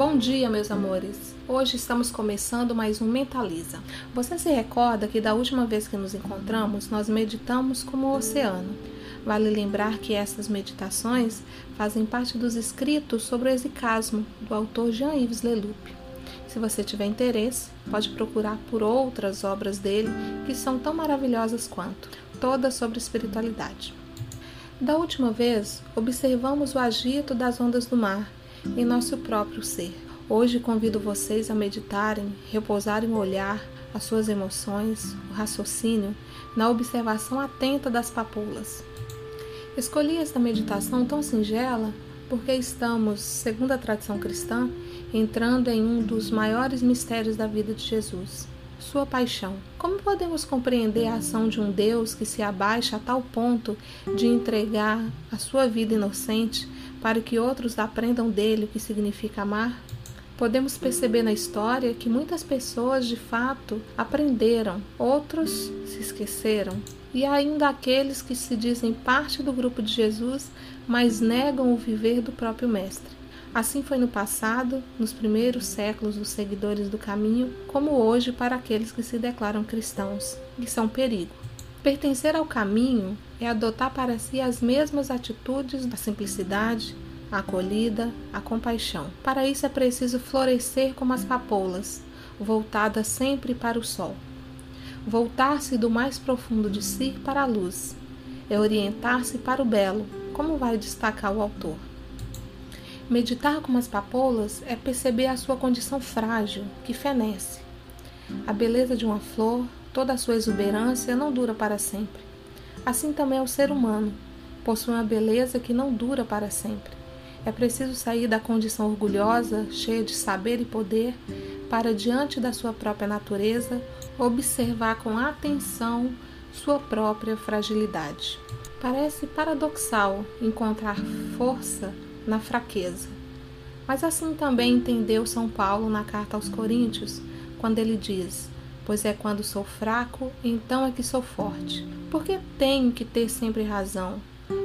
Bom dia, meus amores. Hoje estamos começando mais um Mentaliza. Você se recorda que da última vez que nos encontramos, nós meditamos como o oceano. Vale lembrar que essas meditações fazem parte dos escritos sobre o exicasmo do autor Jean-Yves Leloup. Se você tiver interesse, pode procurar por outras obras dele que são tão maravilhosas quanto, todas sobre espiritualidade. Da última vez, observamos o agito das ondas do mar em nosso próprio ser. Hoje convido vocês a meditarem, repousarem o olhar, as suas emoções, o raciocínio na observação atenta das papoulas. Escolhi esta meditação tão singela porque estamos, segundo a tradição cristã, entrando em um dos maiores mistérios da vida de Jesus, sua paixão. Como podemos compreender a ação de um Deus que se abaixa a tal ponto de entregar a sua vida inocente para que outros aprendam dele o que significa amar? Podemos perceber na história que muitas pessoas de fato aprenderam, outros se esqueceram, e ainda aqueles que se dizem parte do grupo de Jesus, mas negam o viver do próprio Mestre. Assim foi no passado, nos primeiros séculos dos seguidores do caminho, como hoje para aqueles que se declaram cristãos, que são perigo. Pertencer ao caminho é adotar para si as mesmas atitudes da simplicidade, a acolhida, a compaixão. Para isso é preciso florescer como as papoulas, voltada sempre para o sol. Voltar-se do mais profundo de si para a luz. É orientar-se para o belo, como vai destacar o autor. Meditar como as papoulas é perceber a sua condição frágil, que fenece. A beleza de uma flor, Toda a sua exuberância não dura para sempre. Assim também é o ser humano, possui uma beleza que não dura para sempre. É preciso sair da condição orgulhosa, cheia de saber e poder, para diante da sua própria natureza, observar com atenção sua própria fragilidade. Parece paradoxal encontrar força na fraqueza. Mas assim também entendeu São Paulo na carta aos Coríntios, quando ele diz: pois é quando sou fraco, então é que sou forte. Porque tenho que ter sempre razão?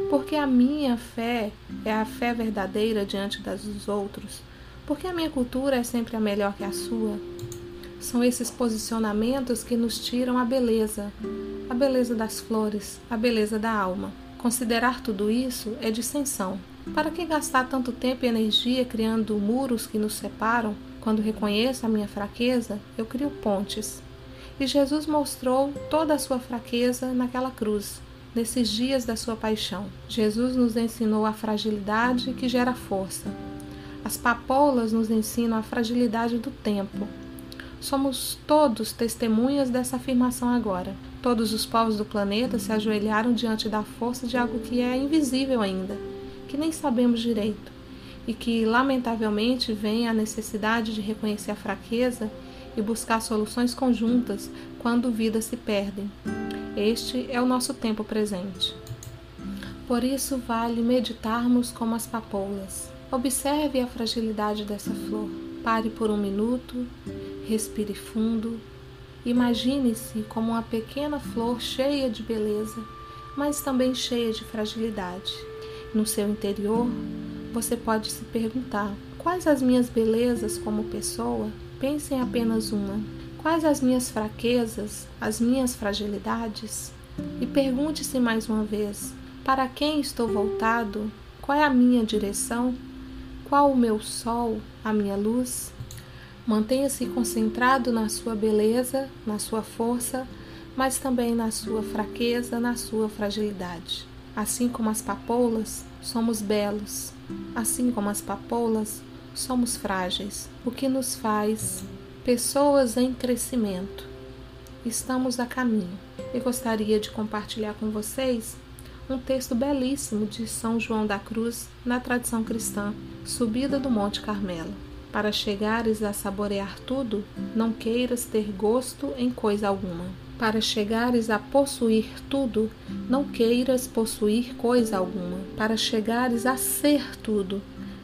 Porque a minha fé é a fé verdadeira diante das dos outros? Porque a minha cultura é sempre a melhor que a sua? São esses posicionamentos que nos tiram a beleza, a beleza das flores, a beleza da alma. Considerar tudo isso é dissensão. Para que gastar tanto tempo e energia criando muros que nos separam? Quando reconheço a minha fraqueza, eu crio pontes. E Jesus mostrou toda a sua fraqueza naquela cruz, nesses dias da sua paixão. Jesus nos ensinou a fragilidade que gera força. As papoulas nos ensinam a fragilidade do tempo. Somos todos testemunhas dessa afirmação agora. Todos os povos do planeta se ajoelharam diante da força de algo que é invisível ainda, que nem sabemos direito, e que, lamentavelmente, vem a necessidade de reconhecer a fraqueza e buscar soluções conjuntas quando vidas se perdem. Este é o nosso tempo presente. Por isso vale meditarmos como as papoulas. Observe a fragilidade dessa flor. Pare por um minuto, respire fundo. Imagine-se como uma pequena flor cheia de beleza, mas também cheia de fragilidade. No seu interior, você pode se perguntar: quais as minhas belezas como pessoa? Pense em apenas uma. Quais as minhas fraquezas, as minhas fragilidades? E pergunte-se mais uma vez: para quem estou voltado? Qual é a minha direção? Qual o meu sol, a minha luz? Mantenha-se concentrado na sua beleza, na sua força, mas também na sua fraqueza, na sua fragilidade. Assim como as papoulas, somos belos. Assim como as papoulas, somos frágeis, o que nos faz pessoas em crescimento. Estamos a caminho e gostaria de compartilhar com vocês um texto belíssimo de São João da Cruz na tradição cristã, Subida do Monte Carmelo. Para chegares a saborear tudo, não queiras ter gosto em coisa alguma. Para chegares a possuir tudo, não queiras possuir coisa alguma. Para chegares a ser tudo,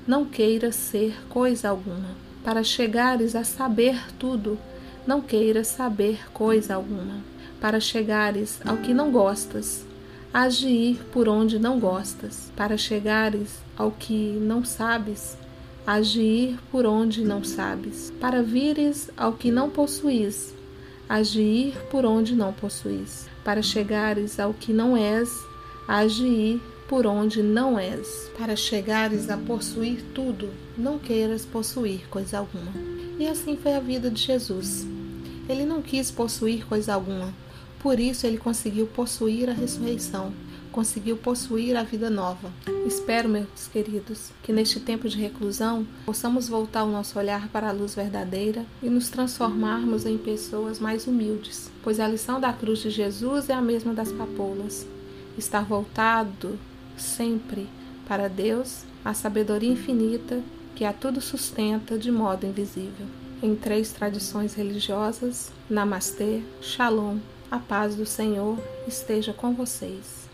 não queiras ser coisa alguma. Para chegares a saber tudo, não queiras saber coisa alguma. Para chegares ao que não gostas, hás de ir por onde não gostas. Para chegares ao que não sabes, agir por onde não sabes, para vires ao que não possuís, agir por onde não possuís, para chegares ao que não és, agir por onde não és, para chegares a possuir tudo, não queiras possuir coisa alguma. E assim foi a vida de Jesus. Ele não quis possuir coisa alguma, por isso ele conseguiu possuir a ressurreição conseguiu possuir a vida nova. Espero, meus queridos, que neste tempo de reclusão possamos voltar o nosso olhar para a luz verdadeira e nos transformarmos em pessoas mais humildes, pois a lição da cruz de Jesus é a mesma das papoulas. Estar voltado sempre para Deus, a sabedoria infinita que a tudo sustenta de modo invisível. Em três tradições religiosas, Namastê, Shalom, a paz do Senhor esteja com vocês.